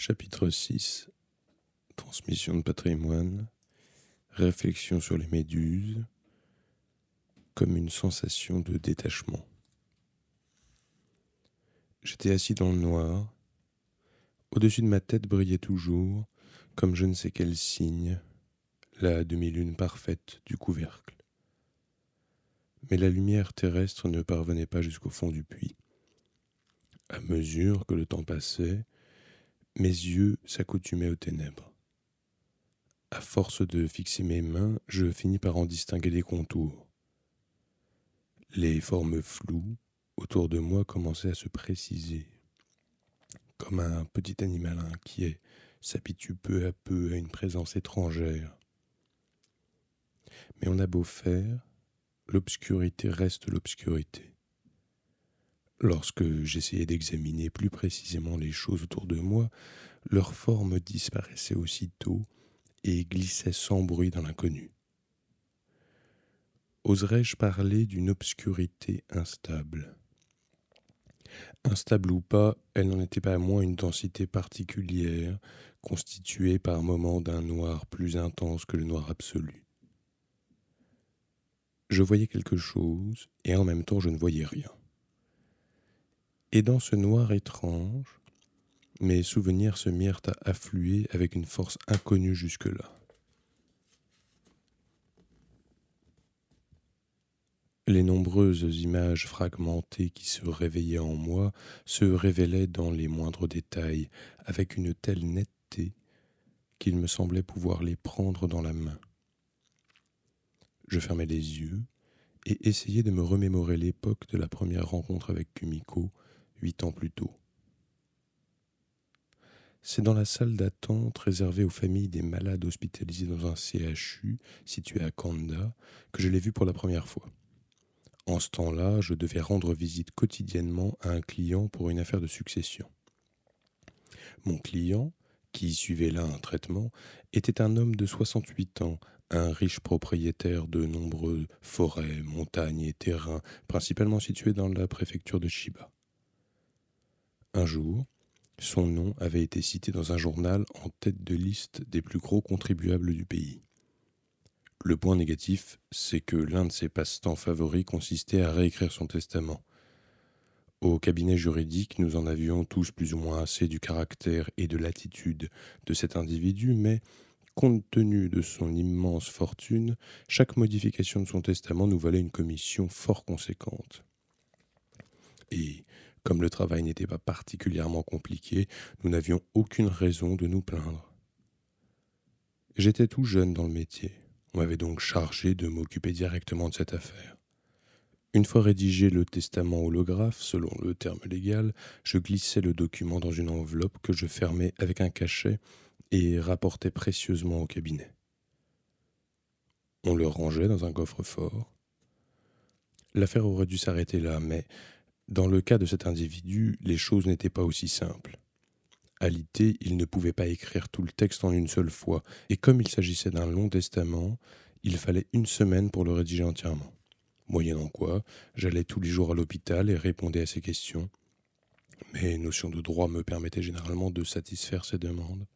Chapitre 6 Transmission de patrimoine Réflexion sur les méduses comme une sensation de détachement. J'étais assis dans le noir. Au-dessus de ma tête brillait toujours, comme je ne sais quel signe, la demi-lune parfaite du couvercle. Mais la lumière terrestre ne parvenait pas jusqu'au fond du puits. À mesure que le temps passait, mes yeux s'accoutumaient aux ténèbres. À force de fixer mes mains, je finis par en distinguer les contours. Les formes floues autour de moi commençaient à se préciser, comme un petit animal inquiet s'habitue peu à peu à une présence étrangère. Mais on a beau faire, l'obscurité reste l'obscurité. Lorsque j'essayais d'examiner plus précisément les choses autour de moi, leur forme disparaissait aussitôt et glissait sans bruit dans l'inconnu. Oserais-je parler d'une obscurité instable? Instable ou pas, elle n'en était pas moins une densité particulière, constituée par moments d'un noir plus intense que le noir absolu. Je voyais quelque chose, et en même temps je ne voyais rien. Et dans ce noir étrange, mes souvenirs se mirent à affluer avec une force inconnue jusque-là. Les nombreuses images fragmentées qui se réveillaient en moi se révélaient dans les moindres détails avec une telle netteté qu'il me semblait pouvoir les prendre dans la main. Je fermais les yeux et essayais de me remémorer l'époque de la première rencontre avec Kumiko huit ans plus tôt. C'est dans la salle d'attente réservée aux familles des malades hospitalisés dans un CHU situé à Kanda que je l'ai vu pour la première fois. En ce temps-là, je devais rendre visite quotidiennement à un client pour une affaire de succession. Mon client, qui suivait là un traitement, était un homme de 68 ans, un riche propriétaire de nombreuses forêts, montagnes et terrains, principalement situés dans la préfecture de Shiba. Un jour, son nom avait été cité dans un journal en tête de liste des plus gros contribuables du pays. Le point négatif, c'est que l'un de ses passe-temps favoris consistait à réécrire son testament. Au cabinet juridique, nous en avions tous plus ou moins assez du caractère et de l'attitude de cet individu, mais compte tenu de son immense fortune, chaque modification de son testament nous valait une commission fort conséquente. Et comme le travail n'était pas particulièrement compliqué, nous n'avions aucune raison de nous plaindre. J'étais tout jeune dans le métier. On m'avait donc chargé de m'occuper directement de cette affaire. Une fois rédigé le testament holographe, selon le terme légal, je glissais le document dans une enveloppe que je fermais avec un cachet et rapportais précieusement au cabinet. On le rangeait dans un coffre-fort. L'affaire aurait dû s'arrêter là, mais dans le cas de cet individu, les choses n'étaient pas aussi simples. À l'ité, il ne pouvait pas écrire tout le texte en une seule fois, et comme il s'agissait d'un long testament, il fallait une semaine pour le rédiger entièrement. Moyennant quoi, j'allais tous les jours à l'hôpital et répondais à ses questions. Mes notions de droit me permettaient généralement de satisfaire ses demandes.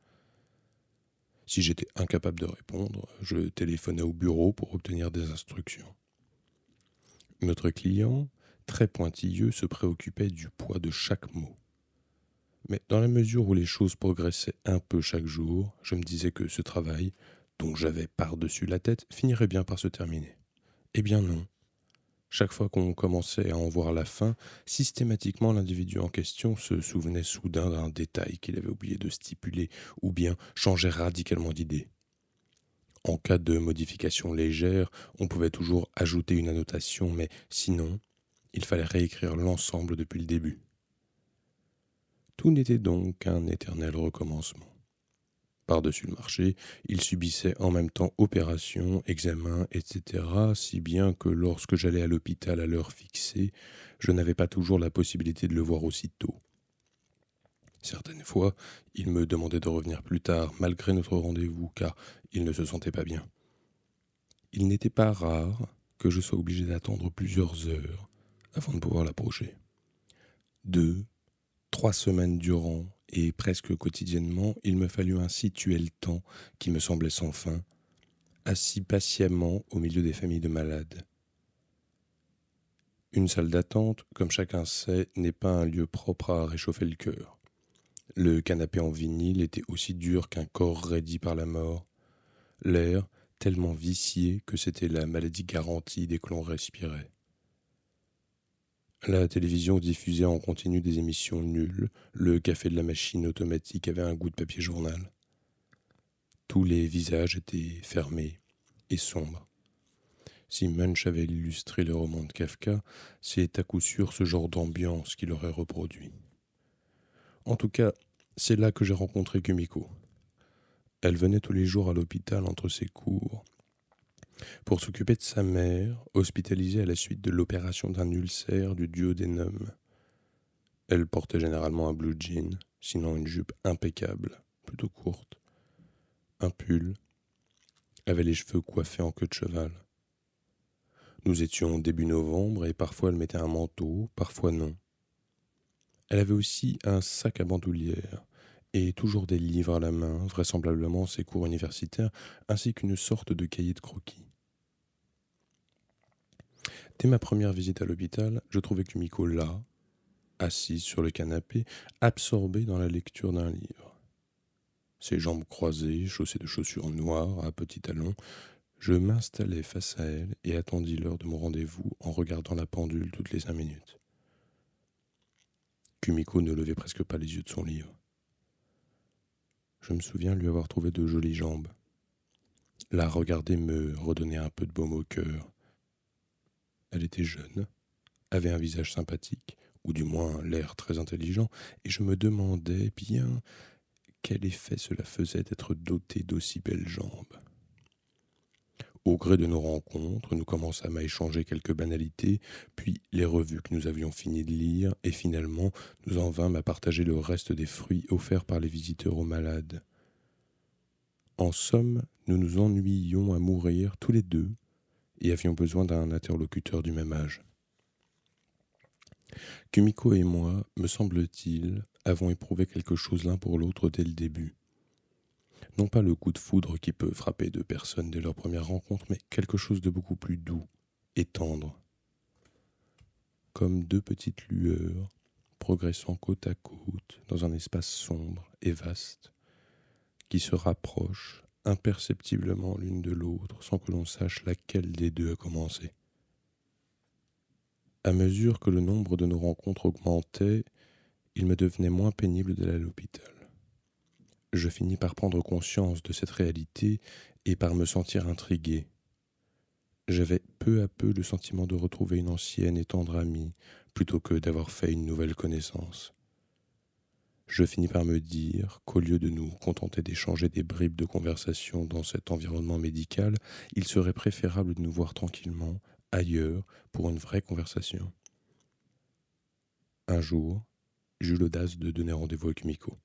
Si j'étais incapable de répondre, je téléphonais au bureau pour obtenir des instructions. Notre client, très pointilleux, se préoccupait du poids de chaque mot. Mais dans la mesure où les choses progressaient un peu chaque jour, je me disais que ce travail, dont j'avais par-dessus la tête, finirait bien par se terminer. Eh bien non. Chaque fois qu'on commençait à en voir la fin, systématiquement l'individu en question se souvenait soudain d'un détail qu'il avait oublié de stipuler, ou bien changeait radicalement d'idée. En cas de modification légère, on pouvait toujours ajouter une annotation, mais sinon, il fallait réécrire l'ensemble depuis le début. Tout n'était donc qu'un éternel recommencement. Par-dessus le marché, il subissait en même temps opérations, examens, etc., si bien que lorsque j'allais à l'hôpital à l'heure fixée, je n'avais pas toujours la possibilité de le voir aussitôt. Certaines fois, il me demandait de revenir plus tard, malgré notre rendez-vous, car il ne se sentait pas bien. Il n'était pas rare que je sois obligé d'attendre plusieurs heures avant de pouvoir l'approcher. Deux, trois semaines durant, et presque quotidiennement, il me fallut ainsi tuer le temps qui me semblait sans fin, assis patiemment au milieu des familles de malades. Une salle d'attente, comme chacun sait, n'est pas un lieu propre à réchauffer le cœur. Le canapé en vinyle était aussi dur qu'un corps raidi par la mort. L'air, tellement vicié que c'était la maladie garantie dès que l'on respirait. La télévision diffusait en continu des émissions nulles, le café de la machine automatique avait un goût de papier journal. Tous les visages étaient fermés et sombres. Si Munch avait illustré le roman de Kafka, c'est à coup sûr ce genre d'ambiance qu'il aurait reproduit. En tout cas, c'est là que j'ai rencontré Kumiko. Elle venait tous les jours à l'hôpital entre ses cours pour s'occuper de sa mère, hospitalisée à la suite de l'opération d'un ulcère du duodénum. Elle portait généralement un blue jean, sinon une jupe impeccable, plutôt courte, un pull, avait les cheveux coiffés en queue de cheval. Nous étions début novembre et parfois elle mettait un manteau, parfois non. Elle avait aussi un sac à bandoulière et toujours des livres à la main, vraisemblablement ses cours universitaires, ainsi qu'une sorte de cahier de croquis. Dès ma première visite à l'hôpital, je trouvais Kumiko là, assise sur le canapé, absorbée dans la lecture d'un livre. Ses jambes croisées, chaussées de chaussures noires à petits talons, je m'installai face à elle et attendis l'heure de mon rendez-vous en regardant la pendule toutes les cinq minutes. Kumiko ne levait presque pas les yeux de son livre. Je me souviens lui avoir trouvé de jolies jambes. La regarder me redonnait un peu de baume au cœur, elle était jeune, avait un visage sympathique, ou du moins l'air très intelligent, et je me demandais bien quel effet cela faisait d'être dotée d'aussi belles jambes. Au gré de nos rencontres, nous commençâmes à échanger quelques banalités, puis les revues que nous avions fini de lire, et finalement nous en vînmes à partager le reste des fruits offerts par les visiteurs aux malades. En somme, nous nous ennuyions à mourir tous les deux, et avions besoin d'un interlocuteur du même âge. Kumiko et moi, me semble-t-il, avons éprouvé quelque chose l'un pour l'autre dès le début. Non pas le coup de foudre qui peut frapper deux personnes dès leur première rencontre, mais quelque chose de beaucoup plus doux et tendre. Comme deux petites lueurs progressant côte à côte dans un espace sombre et vaste, qui se rapprochent imperceptiblement l'une de l'autre sans que l'on sache laquelle des deux a commencé. À mesure que le nombre de nos rencontres augmentait, il me devenait moins pénible d'aller à l'hôpital. Je finis par prendre conscience de cette réalité et par me sentir intrigué. J'avais peu à peu le sentiment de retrouver une ancienne et tendre amie plutôt que d'avoir fait une nouvelle connaissance je finis par me dire qu'au lieu de nous contenter d'échanger des bribes de conversation dans cet environnement médical, il serait préférable de nous voir tranquillement, ailleurs, pour une vraie conversation. Un jour, j'eus l'audace de donner rendez-vous avec Miko.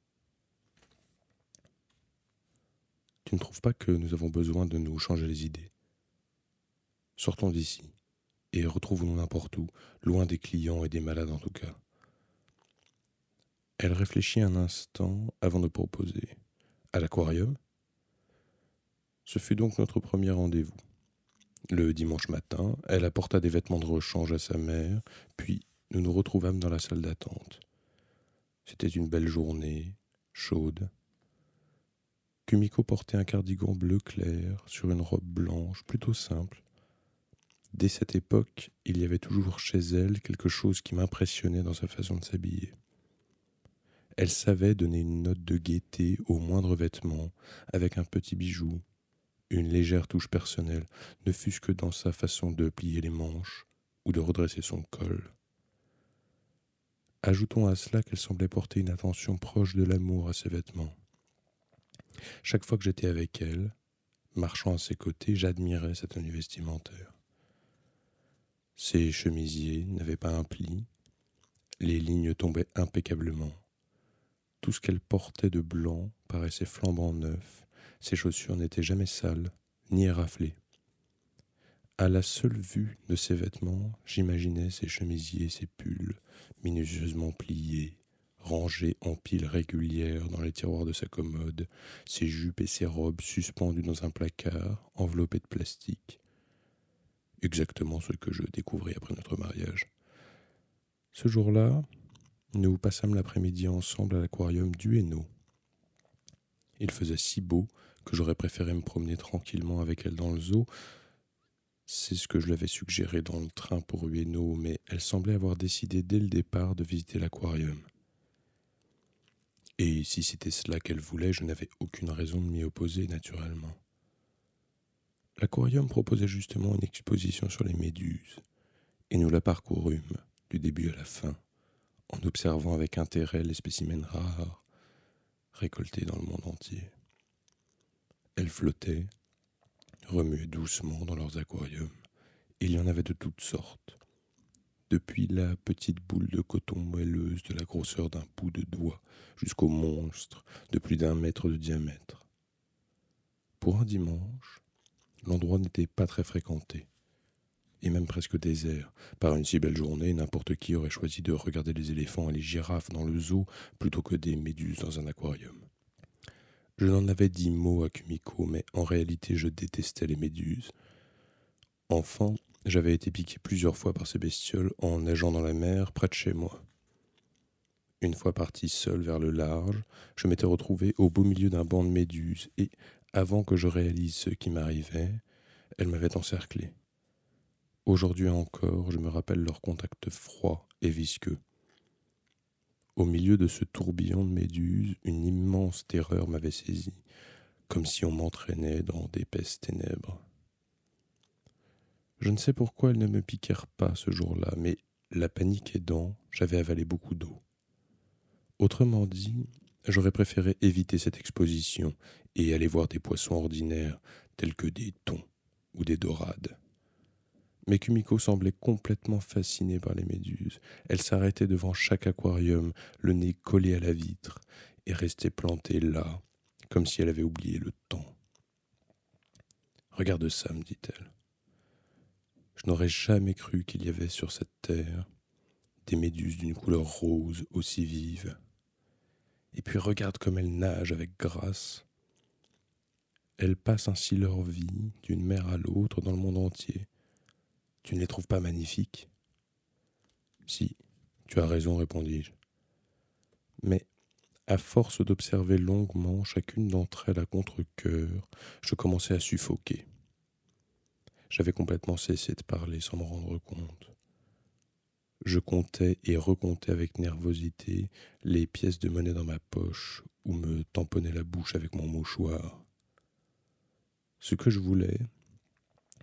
Tu ne trouves pas que nous avons besoin de nous changer les idées? Sortons d'ici et retrouvons-nous n'importe où, loin des clients et des malades en tout cas. Elle réfléchit un instant avant de proposer. À l'aquarium? Ce fut donc notre premier rendez-vous. Le dimanche matin, elle apporta des vêtements de rechange à sa mère, puis nous nous retrouvâmes dans la salle d'attente. C'était une belle journée, chaude. Kumiko portait un cardigan bleu clair sur une robe blanche plutôt simple. Dès cette époque, il y avait toujours chez elle quelque chose qui m'impressionnait dans sa façon de s'habiller. Elle savait donner une note de gaieté au moindre vêtement, avec un petit bijou, une légère touche personnelle, ne fût-ce que dans sa façon de plier les manches ou de redresser son col. Ajoutons à cela qu'elle semblait porter une attention proche de l'amour à ses vêtements. Chaque fois que j'étais avec elle, marchant à ses côtés, j'admirais cette tenue vestimentaire. Ses chemisiers n'avaient pas un pli, les lignes tombaient impeccablement. Tout ce qu'elle portait de blanc paraissait flambant neuf, ses chaussures n'étaient jamais sales, ni éraflées. À la seule vue de ses vêtements, j'imaginais ses chemisiers, ses pulls, minutieusement pliés, rangées en piles régulières dans les tiroirs de sa commode, ses jupes et ses robes suspendues dans un placard, enveloppées de plastique. Exactement ce que je découvris après notre mariage. Ce jour-là, nous passâmes l'après-midi ensemble à l'aquarium du Hainaut. Il faisait si beau que j'aurais préféré me promener tranquillement avec elle dans le zoo. C'est ce que je lui avais suggéré dans le train pour Ueno, mais elle semblait avoir décidé dès le départ de visiter l'aquarium. Et si c'était cela qu'elle voulait, je n'avais aucune raison de m'y opposer naturellement. L'aquarium proposait justement une exposition sur les méduses, et nous la parcourûmes du début à la fin, en observant avec intérêt les spécimens rares récoltés dans le monde entier. Elles flottaient, remuaient doucement dans leurs aquariums. Il y en avait de toutes sortes. Depuis la petite boule de coton moelleuse de la grosseur d'un bout de doigt jusqu'au monstre de plus d'un mètre de diamètre. Pour un dimanche, l'endroit n'était pas très fréquenté, et même presque désert. Par une si belle journée, n'importe qui aurait choisi de regarder les éléphants et les girafes dans le zoo plutôt que des méduses dans un aquarium. Je n'en avais dit mot à Kumiko, mais en réalité je détestais les méduses. Enfant, j'avais été piqué plusieurs fois par ces bestioles en nageant dans la mer près de chez moi. Une fois parti seul vers le large, je m'étais retrouvé au beau milieu d'un banc de méduses et, avant que je réalise ce qui m'arrivait, elles m'avaient encerclé. Aujourd'hui encore, je me rappelle leur contact froid et visqueux. Au milieu de ce tourbillon de méduses, une immense terreur m'avait saisi, comme si on m'entraînait dans d'épaisses ténèbres. Je ne sais pourquoi elles ne me piquèrent pas ce jour-là, mais la panique aidant, j'avais avalé beaucoup d'eau. Autrement dit, j'aurais préféré éviter cette exposition et aller voir des poissons ordinaires tels que des thons ou des dorades. Mais Kumiko semblait complètement fascinée par les méduses. Elle s'arrêtait devant chaque aquarium, le nez collé à la vitre, et restait plantée là, comme si elle avait oublié le temps. Regarde ça, me dit-elle. Je n'aurais jamais cru qu'il y avait sur cette terre des méduses d'une couleur rose aussi vive. Et puis regarde comme elles nagent avec grâce. Elles passent ainsi leur vie d'une mer à l'autre dans le monde entier, tu ne les trouves pas magnifiques Si, tu as raison, répondis-je. Mais, à force d'observer longuement chacune d'entre elles à contre-coeur, je commençais à suffoquer. J'avais complètement cessé de parler sans me rendre compte. Je comptais et recomptais avec nervosité les pièces de monnaie dans ma poche ou me tamponnais la bouche avec mon mouchoir. Ce que je voulais,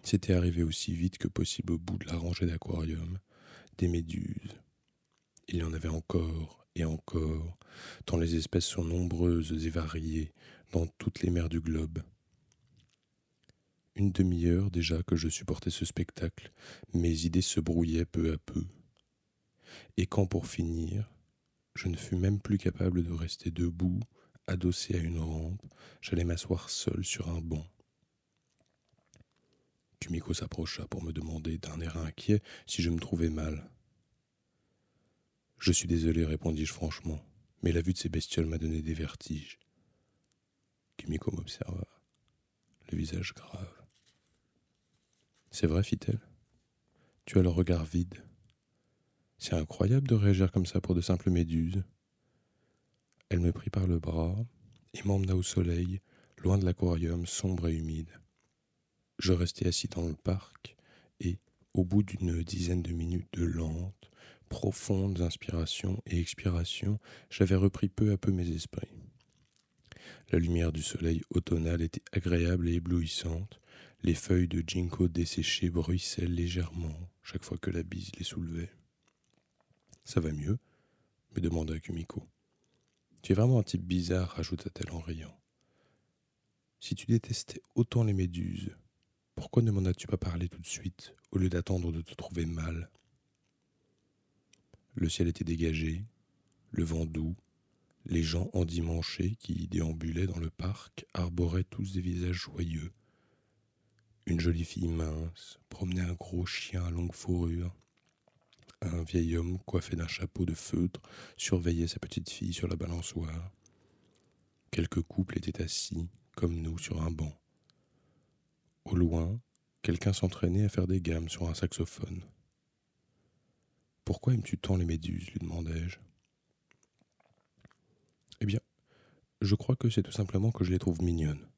c'était arrivé aussi vite que possible au bout de la rangée d'aquariums, des méduses. Il y en avait encore et encore, tant les espèces sont nombreuses et variées dans toutes les mers du globe. Une demi-heure déjà que je supportais ce spectacle, mes idées se brouillaient peu à peu. Et quand pour finir, je ne fus même plus capable de rester debout, adossé à une rampe, j'allais m'asseoir seul sur un banc. Kumiko s'approcha pour me demander d'un air inquiet si je me trouvais mal. Je suis désolé, répondis-je franchement, mais la vue de ces bestioles m'a donné des vertiges. Kumiko m'observa, le visage grave. C'est vrai, fit-elle. Tu as le regard vide. C'est incroyable de réagir comme ça pour de simples méduses. Elle me prit par le bras et m'emmena au soleil, loin de l'aquarium sombre et humide. Je restai assis dans le parc et, au bout d'une dizaine de minutes de lentes, profondes inspirations et expirations, j'avais repris peu à peu mes esprits. La lumière du soleil automnal était agréable et éblouissante. Les feuilles de ginkgo desséchées bruissaient légèrement chaque fois que la bise les soulevait. Ça va mieux? me demanda Kumiko. Tu es vraiment un type bizarre, ajouta-t-elle en riant. Si tu détestais autant les méduses, pourquoi ne m'en as-tu pas parlé tout de suite, au lieu d'attendre de te trouver mal? Le ciel était dégagé, le vent doux, les gens endimanchés qui déambulaient dans le parc arboraient tous des visages joyeux. Une jolie fille mince promenait un gros chien à longue fourrure. Un vieil homme coiffé d'un chapeau de feutre surveillait sa petite fille sur la balançoire. Quelques couples étaient assis, comme nous, sur un banc. Au loin, quelqu'un s'entraînait à faire des gammes sur un saxophone. Pourquoi aimes-tu tant les méduses lui demandai-je. Eh bien, je crois que c'est tout simplement que je les trouve mignonnes.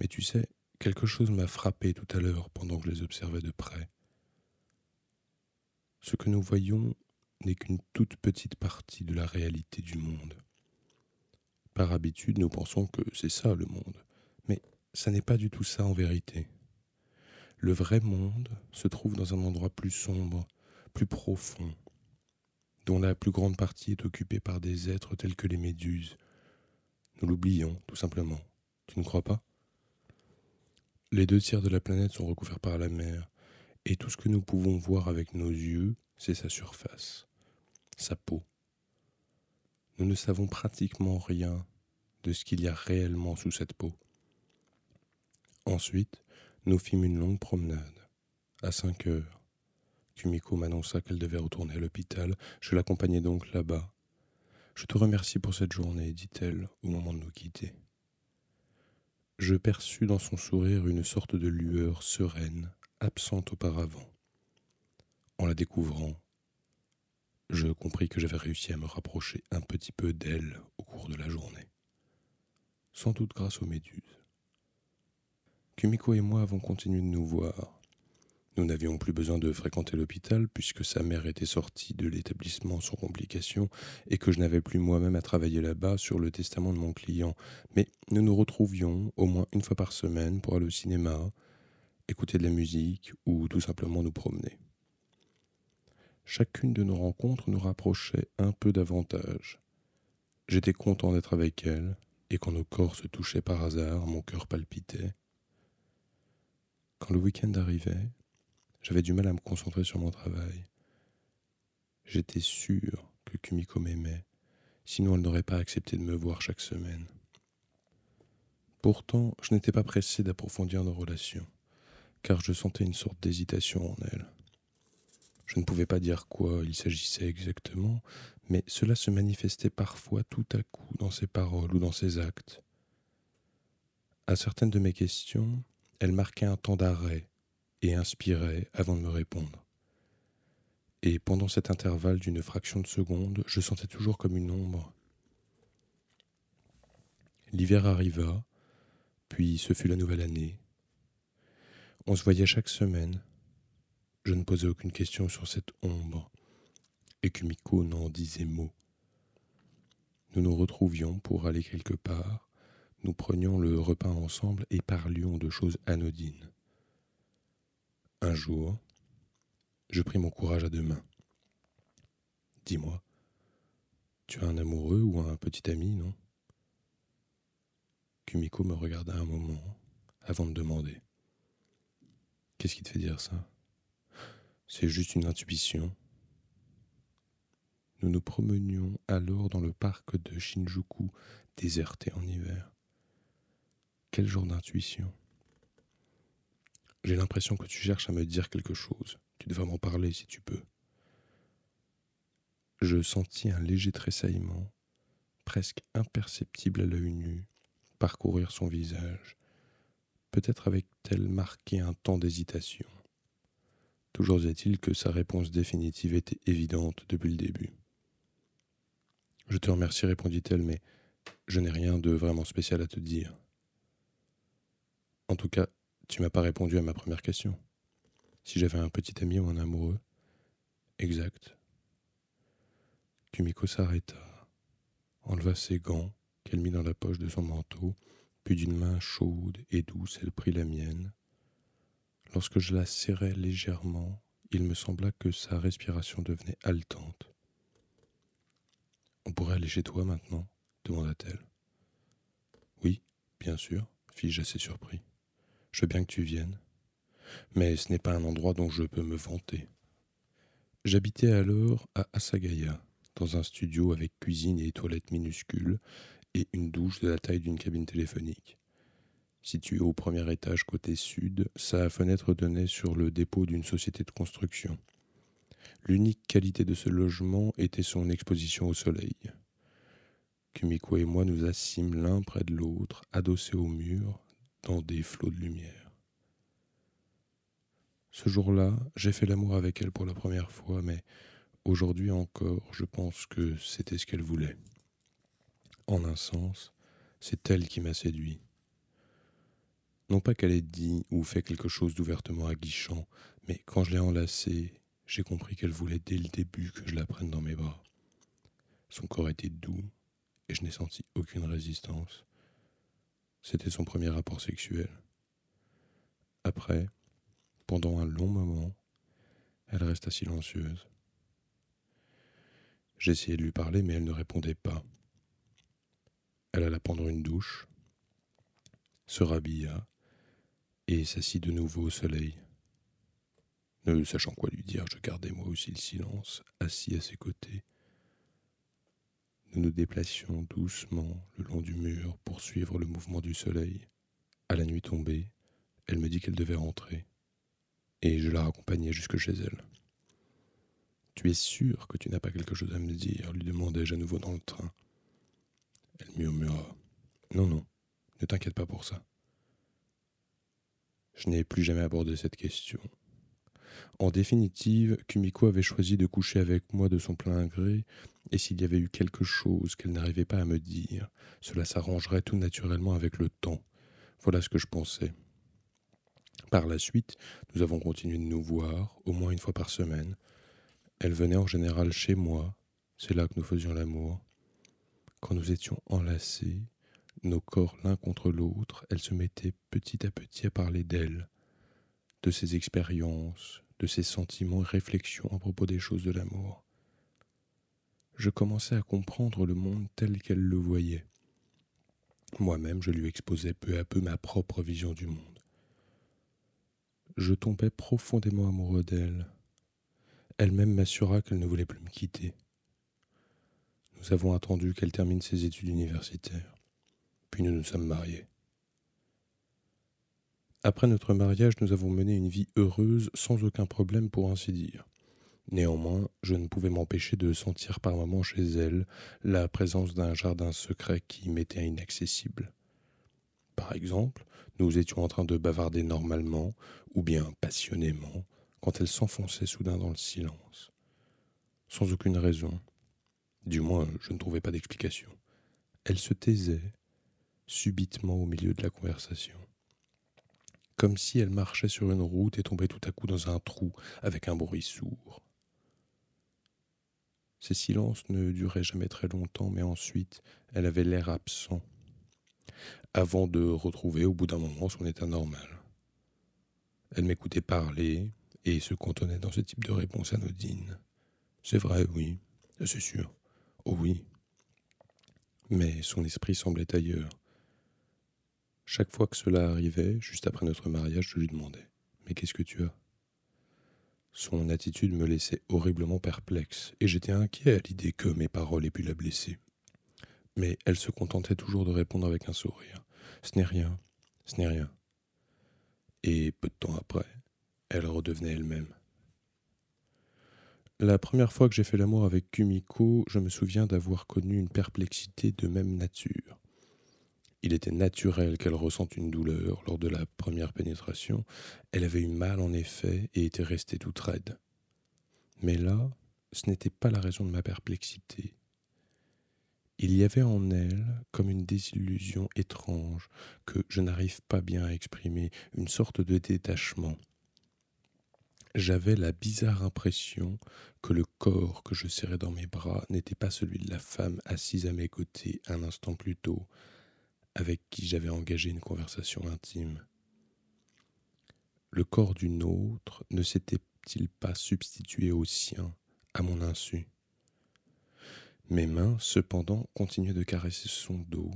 Mais tu sais, quelque chose m'a frappé tout à l'heure pendant que je les observais de près. Ce que nous voyons n'est qu'une toute petite partie de la réalité du monde. Par habitude, nous pensons que c'est ça le monde, mais ça n'est pas du tout ça en vérité. Le vrai monde se trouve dans un endroit plus sombre, plus profond, dont la plus grande partie est occupée par des êtres tels que les méduses. Nous l'oublions, tout simplement. Tu ne crois pas? Les deux tiers de la planète sont recouverts par la mer, et tout ce que nous pouvons voir avec nos yeux, c'est sa surface, sa peau. Nous ne savons pratiquement rien de ce qu'il y a réellement sous cette peau. Ensuite, nous fîmes une longue promenade. À cinq heures, Kumiko m'annonça qu'elle devait retourner à l'hôpital. Je l'accompagnai donc là-bas. Je te remercie pour cette journée, dit-elle au moment de nous quitter. Je perçus dans son sourire une sorte de lueur sereine, absente auparavant. En la découvrant, je compris que j'avais réussi à me rapprocher un petit peu d'elle au cours de la journée. Sans doute grâce aux méduses. Kumiko et moi avons continué de nous voir. Nous n'avions plus besoin de fréquenter l'hôpital puisque sa mère était sortie de l'établissement sans complication et que je n'avais plus moi-même à travailler là-bas sur le testament de mon client. Mais nous nous retrouvions au moins une fois par semaine pour aller au cinéma, écouter de la musique ou tout simplement nous promener. Chacune de nos rencontres nous rapprochait un peu davantage. J'étais content d'être avec elle, et quand nos corps se touchaient par hasard, mon cœur palpitait. Quand le week-end arrivait, j'avais du mal à me concentrer sur mon travail. J'étais sûr que Kumiko m'aimait, sinon elle n'aurait pas accepté de me voir chaque semaine. Pourtant, je n'étais pas pressé d'approfondir nos relations, car je sentais une sorte d'hésitation en elle. Je ne pouvais pas dire quoi il s'agissait exactement, mais cela se manifestait parfois tout à coup dans ses paroles ou dans ses actes. À certaines de mes questions, elle marquait un temps d'arrêt et inspirait avant de me répondre. Et pendant cet intervalle d'une fraction de seconde, je sentais toujours comme une ombre. L'hiver arriva, puis ce fut la nouvelle année. On se voyait chaque semaine. Je ne posais aucune question sur cette ombre, et Kumiko n'en disait mot. Nous nous retrouvions pour aller quelque part, nous prenions le repas ensemble et parlions de choses anodines. Un jour, je pris mon courage à deux mains. Dis-moi, tu as un amoureux ou un petit ami, non? Kumiko me regarda un moment avant de demander. Qu'est-ce qui te fait dire ça? C'est juste une intuition. Nous nous promenions alors dans le parc de Shinjuku, déserté en hiver. Quel genre d'intuition? J'ai l'impression que tu cherches à me dire quelque chose. Tu devrais m'en parler si tu peux. Je sentis un léger tressaillement, presque imperceptible à l'œil nu, parcourir son visage. Peut-être avait-elle marqué un temps d'hésitation. Toujours est-il que sa réponse définitive était évidente depuis le début. Je te remercie, répondit-elle, mais je n'ai rien de vraiment spécial à te dire. En tout cas, tu m'as pas répondu à ma première question. Si j'avais un petit ami ou un amoureux Exact. Kumiko s'arrêta, enleva ses gants qu'elle mit dans la poche de son manteau, puis d'une main chaude et douce elle prit la mienne. Lorsque je la serrai légèrement, il me sembla que sa respiration devenait haletante. On pourrait aller chez toi maintenant demanda-t-elle. Oui, bien sûr, fis-je assez surpris. Je veux bien que tu viennes. Mais ce n'est pas un endroit dont je peux me vanter. J'habitais alors à Asagaya, dans un studio avec cuisine et toilettes minuscules, et une douche de la taille d'une cabine téléphonique. Situé au premier étage côté sud, sa fenêtre donnait sur le dépôt d'une société de construction. L'unique qualité de ce logement était son exposition au soleil. Kumiko et moi nous assîmes l'un près de l'autre, adossés au mur, dans des flots de lumière. Ce jour-là, j'ai fait l'amour avec elle pour la première fois, mais aujourd'hui encore, je pense que c'était ce qu'elle voulait. En un sens, c'est elle qui m'a séduit. Non pas qu'elle ait dit ou fait quelque chose d'ouvertement aguichant, mais quand je l'ai enlacée, j'ai compris qu'elle voulait dès le début que je la prenne dans mes bras. Son corps était doux et je n'ai senti aucune résistance. C'était son premier rapport sexuel. Après, pendant un long moment, elle resta silencieuse. J'essayais de lui parler, mais elle ne répondait pas. Elle alla prendre une douche, se rhabilla et s'assit de nouveau au soleil. Ne sachant quoi lui dire, je gardai moi aussi le silence, assis à ses côtés. Nous nous déplacions doucement le long du mur pour suivre le mouvement du soleil. À la nuit tombée, elle me dit qu'elle devait rentrer, et je la raccompagnai jusque chez elle. Tu es sûr que tu n'as pas quelque chose à me dire? lui demandai-je à nouveau dans le train. Elle murmura Non, non, ne t'inquiète pas pour ça. Je n'ai plus jamais abordé cette question. En définitive, Kumiko avait choisi de coucher avec moi de son plein gré, et s'il y avait eu quelque chose qu'elle n'arrivait pas à me dire, cela s'arrangerait tout naturellement avec le temps. Voilà ce que je pensais. Par la suite, nous avons continué de nous voir, au moins une fois par semaine. Elle venait en général chez moi, c'est là que nous faisions l'amour. Quand nous étions enlacés, nos corps l'un contre l'autre, elle se mettait petit à petit à parler d'elle, de ses expériences, ses sentiments et réflexions à propos des choses de l'amour. Je commençais à comprendre le monde tel qu'elle le voyait. Moi-même, je lui exposais peu à peu ma propre vision du monde. Je tombais profondément amoureux d'elle. Elle-même m'assura qu'elle ne voulait plus me quitter. Nous avons attendu qu'elle termine ses études universitaires, puis nous nous sommes mariés. Après notre mariage, nous avons mené une vie heureuse sans aucun problème pour ainsi dire. Néanmoins, je ne pouvais m'empêcher de sentir par moments chez elle la présence d'un jardin secret qui m'était inaccessible. Par exemple, nous étions en train de bavarder normalement, ou bien passionnément, quand elle s'enfonçait soudain dans le silence. Sans aucune raison. Du moins, je ne trouvais pas d'explication. Elle se taisait, subitement au milieu de la conversation comme si elle marchait sur une route et tombait tout à coup dans un trou avec un bruit sourd. Ces silences ne duraient jamais très longtemps, mais ensuite elle avait l'air absent, avant de retrouver au bout d'un moment son état normal. Elle m'écoutait parler et se cantonnait dans ce type de réponse anodine. C'est vrai, oui, c'est sûr. Oh oui. Mais son esprit semblait ailleurs. Chaque fois que cela arrivait, juste après notre mariage, je lui demandais Mais qu'est-ce que tu as? Son attitude me laissait horriblement perplexe, et j'étais inquiet à l'idée que mes paroles aient pu la blesser. Mais elle se contentait toujours de répondre avec un sourire Ce n'est rien, ce n'est rien. Et peu de temps après, elle redevenait elle-même. La première fois que j'ai fait l'amour avec Kumiko, je me souviens d'avoir connu une perplexité de même nature. Il était naturel qu'elle ressente une douleur lors de la première pénétration. Elle avait eu mal en effet et était restée toute raide. Mais là, ce n'était pas la raison de ma perplexité. Il y avait en elle comme une désillusion étrange que je n'arrive pas bien à exprimer, une sorte de détachement. J'avais la bizarre impression que le corps que je serrais dans mes bras n'était pas celui de la femme assise à mes côtés un instant plus tôt, avec qui j'avais engagé une conversation intime. Le corps d'une autre ne s'était-il pas substitué au sien, à mon insu? Mes mains, cependant, continuaient de caresser son dos,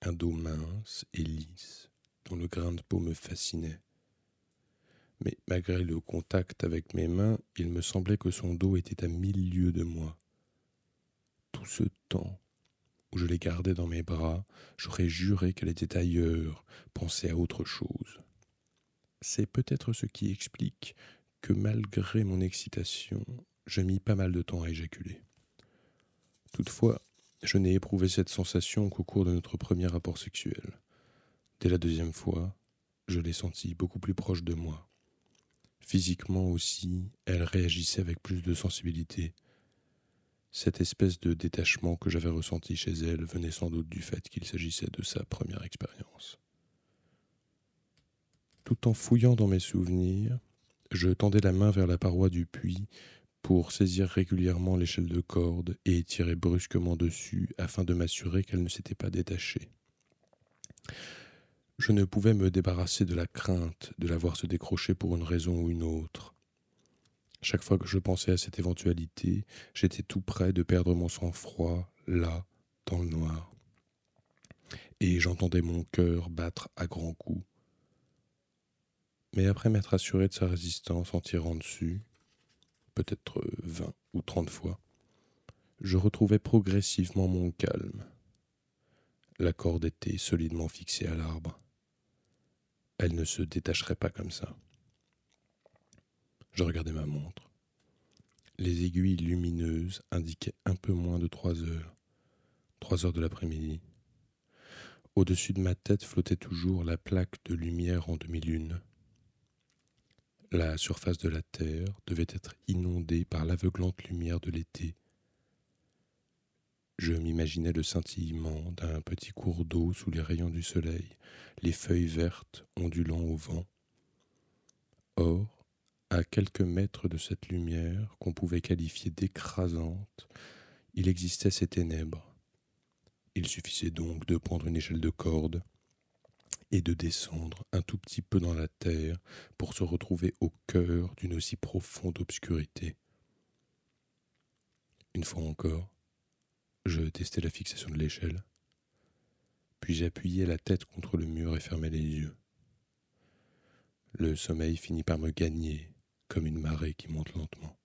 un dos mince et lisse, dont le grain de peau me fascinait. Mais malgré le contact avec mes mains, il me semblait que son dos était à mille lieues de moi. Tout ce temps, où je l'ai gardée dans mes bras, j'aurais juré qu'elle était ailleurs, pensée à autre chose. C'est peut-être ce qui explique que malgré mon excitation, je mis pas mal de temps à éjaculer. Toutefois, je n'ai éprouvé cette sensation qu'au cours de notre premier rapport sexuel. Dès la deuxième fois, je l'ai sentie beaucoup plus proche de moi. Physiquement aussi, elle réagissait avec plus de sensibilité. Cette espèce de détachement que j'avais ressenti chez elle venait sans doute du fait qu'il s'agissait de sa première expérience. Tout en fouillant dans mes souvenirs, je tendais la main vers la paroi du puits pour saisir régulièrement l'échelle de corde et tirer brusquement dessus afin de m'assurer qu'elle ne s'était pas détachée. Je ne pouvais me débarrasser de la crainte de la voir se décrocher pour une raison ou une autre. Chaque fois que je pensais à cette éventualité, j'étais tout près de perdre mon sang-froid, là, dans le noir. Et j'entendais mon cœur battre à grands coups. Mais après m'être assuré de sa résistance en tirant dessus, peut-être vingt ou trente fois, je retrouvais progressivement mon calme. La corde était solidement fixée à l'arbre. Elle ne se détacherait pas comme ça. Je regardais ma montre. Les aiguilles lumineuses indiquaient un peu moins de trois heures. Trois heures de l'après-midi. Au-dessus de ma tête flottait toujours la plaque de lumière en demi-lune. La surface de la Terre devait être inondée par l'aveuglante lumière de l'été. Je m'imaginais le scintillement d'un petit cours d'eau sous les rayons du soleil, les feuilles vertes ondulant au vent. Or, à quelques mètres de cette lumière qu'on pouvait qualifier d'écrasante, il existait ces ténèbres. Il suffisait donc de prendre une échelle de corde, et de descendre un tout petit peu dans la terre pour se retrouver au cœur d'une aussi profonde obscurité. Une fois encore, je testai la fixation de l'échelle, puis j'appuyai la tête contre le mur et fermai les yeux. Le sommeil finit par me gagner comme une marée qui monte lentement.